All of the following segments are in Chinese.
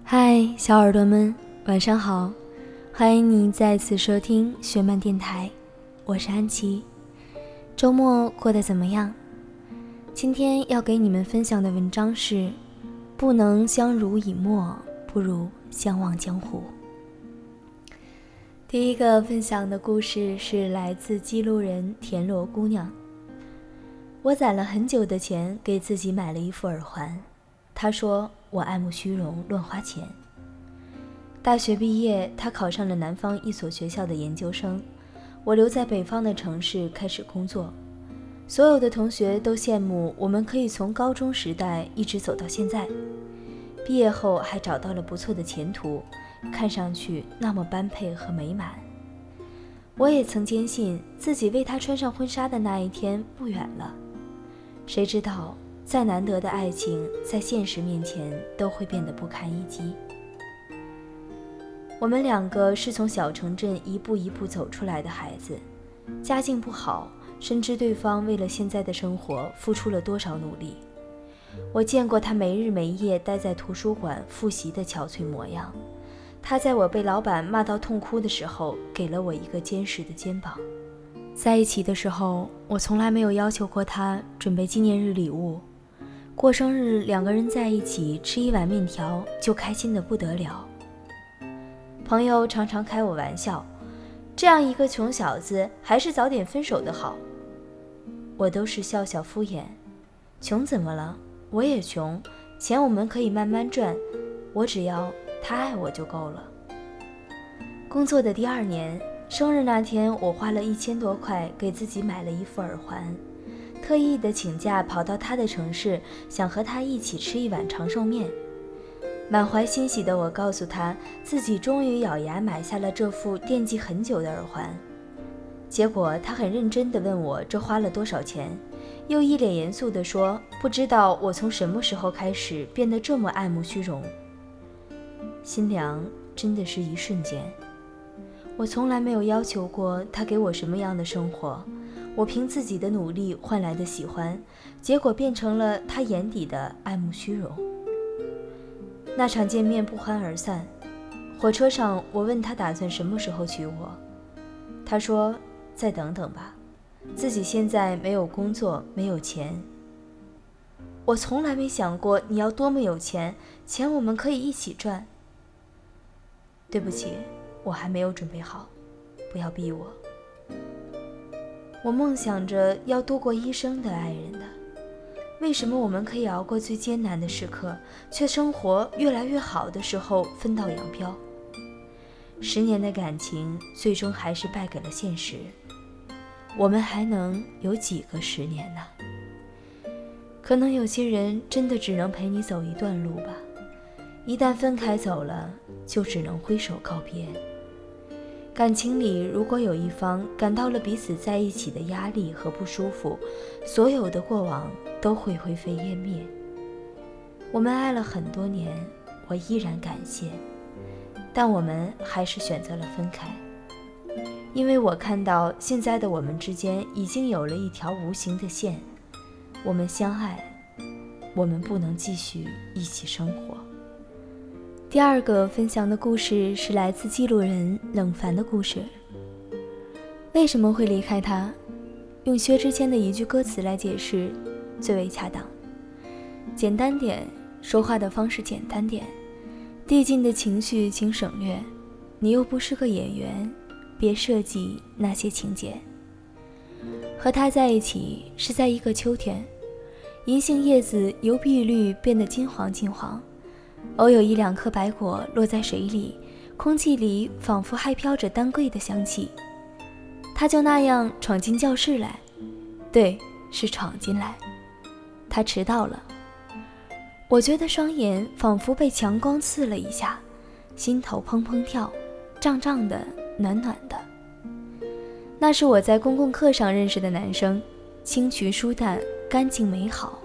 嗨，小耳朵们，晚上好！欢迎你再次收听雪漫电台，我是安琪。周末过得怎么样？今天要给你们分享的文章是：不能相濡以沫，不如相忘江湖。第一个分享的故事是来自记录人田螺姑娘。我攒了很久的钱给自己买了一副耳环，她说。我爱慕虚荣，乱花钱。大学毕业，他考上了南方一所学校的研究生，我留在北方的城市开始工作。所有的同学都羡慕我们可以从高中时代一直走到现在，毕业后还找到了不错的前途，看上去那么般配和美满。我也曾坚信自己为他穿上婚纱的那一天不远了，谁知道？再难得的爱情，在现实面前都会变得不堪一击。我们两个是从小城镇一步一步走出来的孩子，家境不好，深知对方为了现在的生活付出了多少努力。我见过他没日没夜待在图书馆复习的憔悴模样，他在我被老板骂到痛哭的时候，给了我一个坚实的肩膀。在一起的时候，我从来没有要求过他准备纪念日礼物。过生日，两个人在一起吃一碗面条就开心的不得了。朋友常常开我玩笑，这样一个穷小子，还是早点分手的好。我都是笑笑敷衍，穷怎么了？我也穷，钱我们可以慢慢赚，我只要他爱我就够了。工作的第二年，生日那天，我花了一千多块给自己买了一副耳环。特意的请假跑到他的城市，想和他一起吃一碗长寿面。满怀欣喜的我告诉他，自己终于咬牙买下了这副惦记很久的耳环。结果他很认真地问我这花了多少钱，又一脸严肃地说：“不知道我从什么时候开始变得这么爱慕虚荣。”心凉，真的是一瞬间。我从来没有要求过他给我什么样的生活。我凭自己的努力换来的喜欢，结果变成了他眼底的爱慕虚荣。那场见面不欢而散。火车上，我问他打算什么时候娶我，他说：“再等等吧，自己现在没有工作，没有钱。”我从来没想过你要多么有钱，钱我们可以一起赚。对不起，我还没有准备好，不要逼我。我梦想着要度过一生的爱人的，为什么我们可以熬过最艰难的时刻，却生活越来越好的时候分道扬镳？十年的感情最终还是败给了现实。我们还能有几个十年呢？可能有些人真的只能陪你走一段路吧，一旦分开走了，就只能挥手告别。感情里，如果有一方感到了彼此在一起的压力和不舒服，所有的过往都会灰飞烟灭。我们爱了很多年，我依然感谢，但我们还是选择了分开，因为我看到现在的我们之间已经有了一条无形的线，我们相爱，我们不能继续一起生活。第二个分享的故事是来自记录人冷凡的故事。为什么会离开他？用薛之谦的一句歌词来解释最为恰当。简单点，说话的方式简单点，递进的情绪请省略。你又不是个演员，别设计那些情节。和他在一起是在一个秋天，银杏叶子由碧绿变得金黄金黄。偶有一两颗白果落在水里，空气里仿佛还飘着丹桂的香气。他就那样闯进教室来，对，是闯进来。他迟到了。我觉得双眼仿佛被强光刺了一下，心头砰砰跳，胀胀的，暖暖的。那是我在公共课上认识的男生，清癯舒淡，干净美好，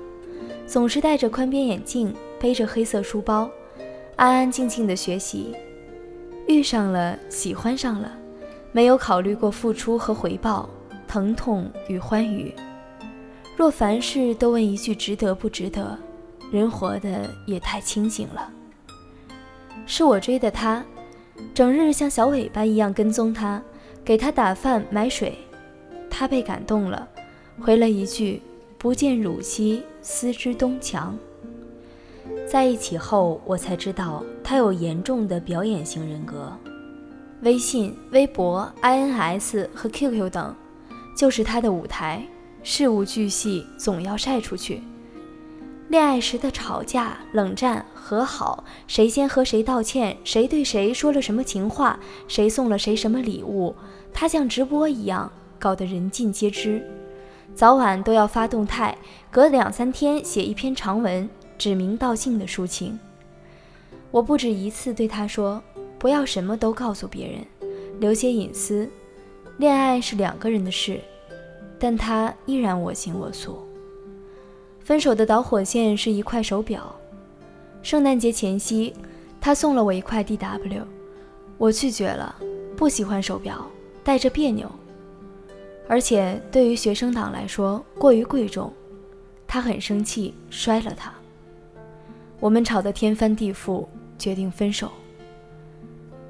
总是戴着宽边眼镜。背着黑色书包，安安静静的学习。遇上了，喜欢上了，没有考虑过付出和回报，疼痛与欢愉。若凡事都问一句值得不值得，人活得也太清醒了。是我追的他，整日像小尾巴一样跟踪他，给他打饭买水。他被感动了，回了一句：“不见汝兮，思之东墙。”在一起后，我才知道他有严重的表演型人格。微信、微博、INS 和 QQ 等，就是他的舞台，事无巨细，总要晒出去。恋爱时的吵架、冷战、和好，谁先和谁道歉，谁对谁说了什么情话，谁送了谁什么礼物，他像直播一样，搞得人尽皆知。早晚都要发动态，隔两三天写一篇长文，指名道姓的抒情。我不止一次对他说，不要什么都告诉别人，留些隐私。恋爱是两个人的事，但他依然我行我素。分手的导火线是一块手表。圣诞节前夕，他送了我一块 DW，我拒绝了，不喜欢手表，戴着别扭，而且对于学生党来说过于贵重。他很生气，摔了它。我们吵得天翻地覆，决定分手。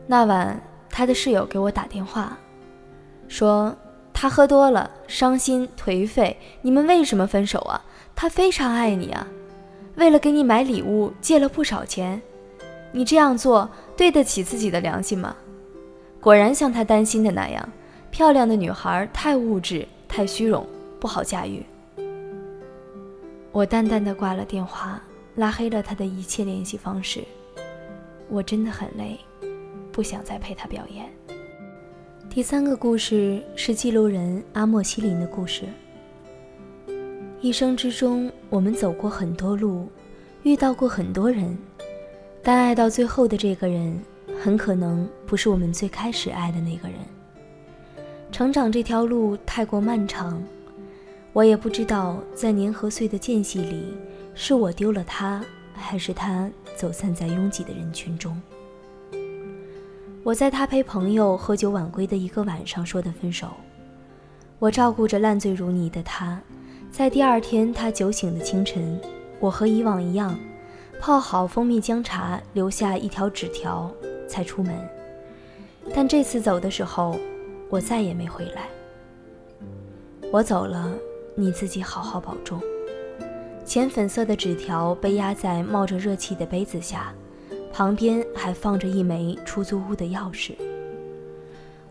那晚，他的室友给我打电话，说他喝多了，伤心颓废。你们为什么分手啊？他非常爱你啊，为了给你买礼物借了不少钱，你这样做对得起自己的良心吗？果然像他担心的那样，漂亮的女孩太物质、太虚荣，不好驾驭。我淡淡的挂了电话，拉黑了他的一切联系方式。我真的很累，不想再陪他表演。第三个故事是记录人阿莫西林的故事。一生之中，我们走过很多路，遇到过很多人，但爱到最后的这个人，很可能不是我们最开始爱的那个人。成长这条路太过漫长，我也不知道在年和岁的间隙里，是我丢了他，还是他走散在拥挤的人群中。我在他陪朋友喝酒晚归的一个晚上说的分手，我照顾着烂醉如泥的他。在第二天他酒醒的清晨，我和以往一样，泡好蜂蜜姜茶，留下一条纸条，才出门。但这次走的时候，我再也没回来。我走了，你自己好好保重。浅粉色的纸条被压在冒着热气的杯子下，旁边还放着一枚出租屋的钥匙。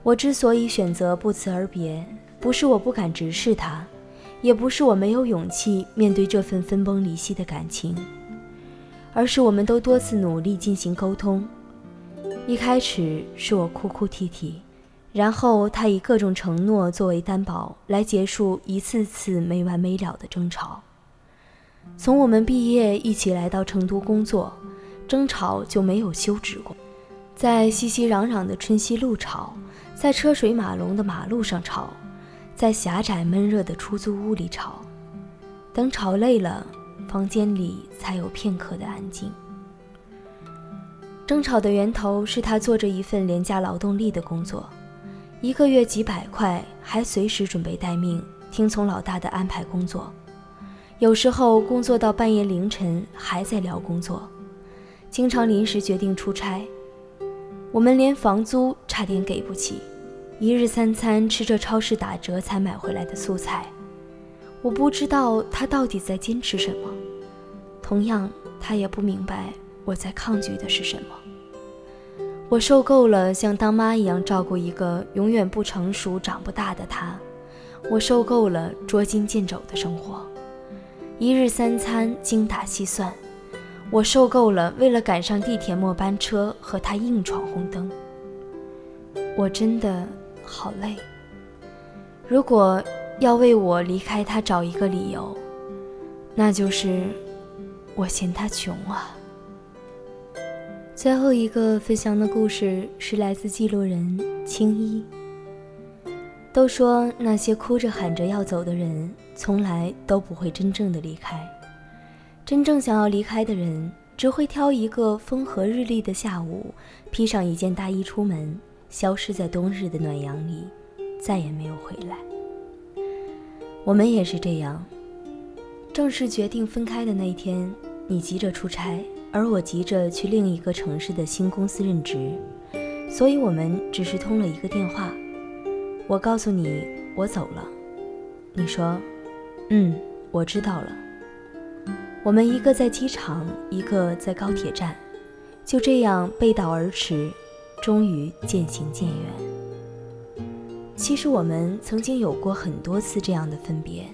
我之所以选择不辞而别，不是我不敢直视他。也不是我没有勇气面对这份分崩离析的感情，而是我们都多次努力进行沟通。一开始是我哭哭啼啼，然后他以各种承诺作为担保来结束一次次没完没了的争吵。从我们毕业一起来到成都工作，争吵就没有休止过，在熙熙攘攘的春熙路吵，在车水马龙的马路上吵。在狭窄闷热的出租屋里吵，等吵累了，房间里才有片刻的安静。争吵的源头是他做着一份廉价劳动力的工作，一个月几百块，还随时准备待命，听从老大的安排工作。有时候工作到半夜凌晨还在聊工作，经常临时决定出差，我们连房租差点给不起。一日三餐吃着超市打折才买回来的素菜，我不知道他到底在坚持什么，同样他也不明白我在抗拒的是什么。我受够了像当妈一样照顾一个永远不成熟、长不大的他，我受够了捉襟见肘的生活，一日三餐精打细算，我受够了为了赶上地铁末班车和他硬闯红灯。我真的。好累。如果要为我离开他找一个理由，那就是我嫌他穷啊。最后一个分享的故事是来自记录人青衣。都说那些哭着喊着要走的人，从来都不会真正的离开。真正想要离开的人，只会挑一个风和日丽的下午，披上一件大衣出门。消失在冬日的暖阳里，再也没有回来。我们也是这样。正式决定分开的那一天，你急着出差，而我急着去另一个城市的新公司任职，所以我们只是通了一个电话。我告诉你我走了，你说，嗯，我知道了。我们一个在机场，一个在高铁站，就这样背道而驰，终于渐行渐远。其实我们曾经有过很多次这样的分别，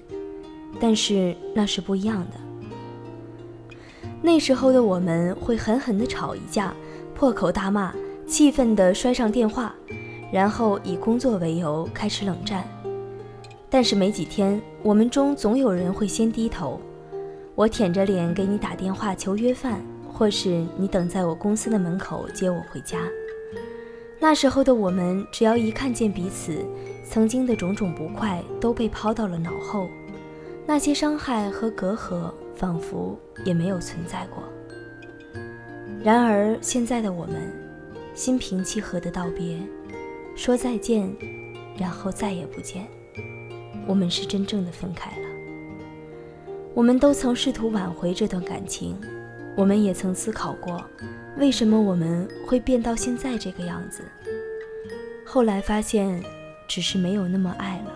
但是那是不一样的。那时候的我们会狠狠地吵一架，破口大骂，气愤地摔上电话，然后以工作为由开始冷战。但是没几天，我们中总有人会先低头。我舔着脸给你打电话求约饭，或是你等在我公司的门口接我回家。那时候的我们，只要一看见彼此，曾经的种种不快都被抛到了脑后，那些伤害和隔阂。仿佛也没有存在过。然而现在的我们，心平气和的道别，说再见，然后再也不见。我们是真正的分开了。我们都曾试图挽回这段感情，我们也曾思考过，为什么我们会变到现在这个样子。后来发现，只是没有那么爱了。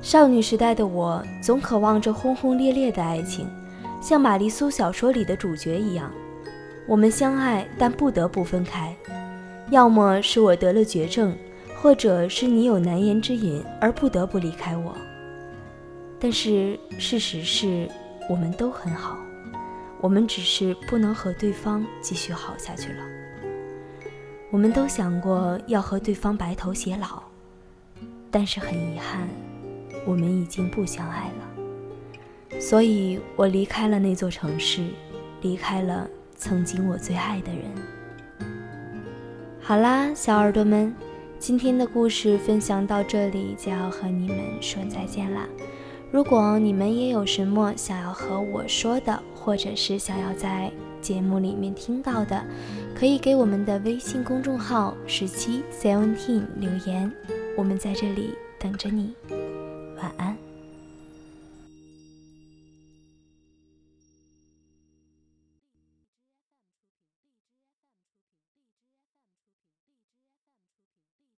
少女时代的我，总渴望着轰轰烈烈的爱情，像玛丽苏小说里的主角一样。我们相爱，但不得不分开。要么是我得了绝症，或者是你有难言之隐而不得不离开我。但是事实是，我们都很好，我们只是不能和对方继续好下去了。我们都想过要和对方白头偕老，但是很遗憾。我们已经不相爱了，所以我离开了那座城市，离开了曾经我最爱的人。好啦，小耳朵们，今天的故事分享到这里，就要和你们说再见啦。如果你们也有什么想要和我说的，或者是想要在节目里面听到的，可以给我们的微信公众号十七 seventeen 留言，我们在这里等着你。晚安。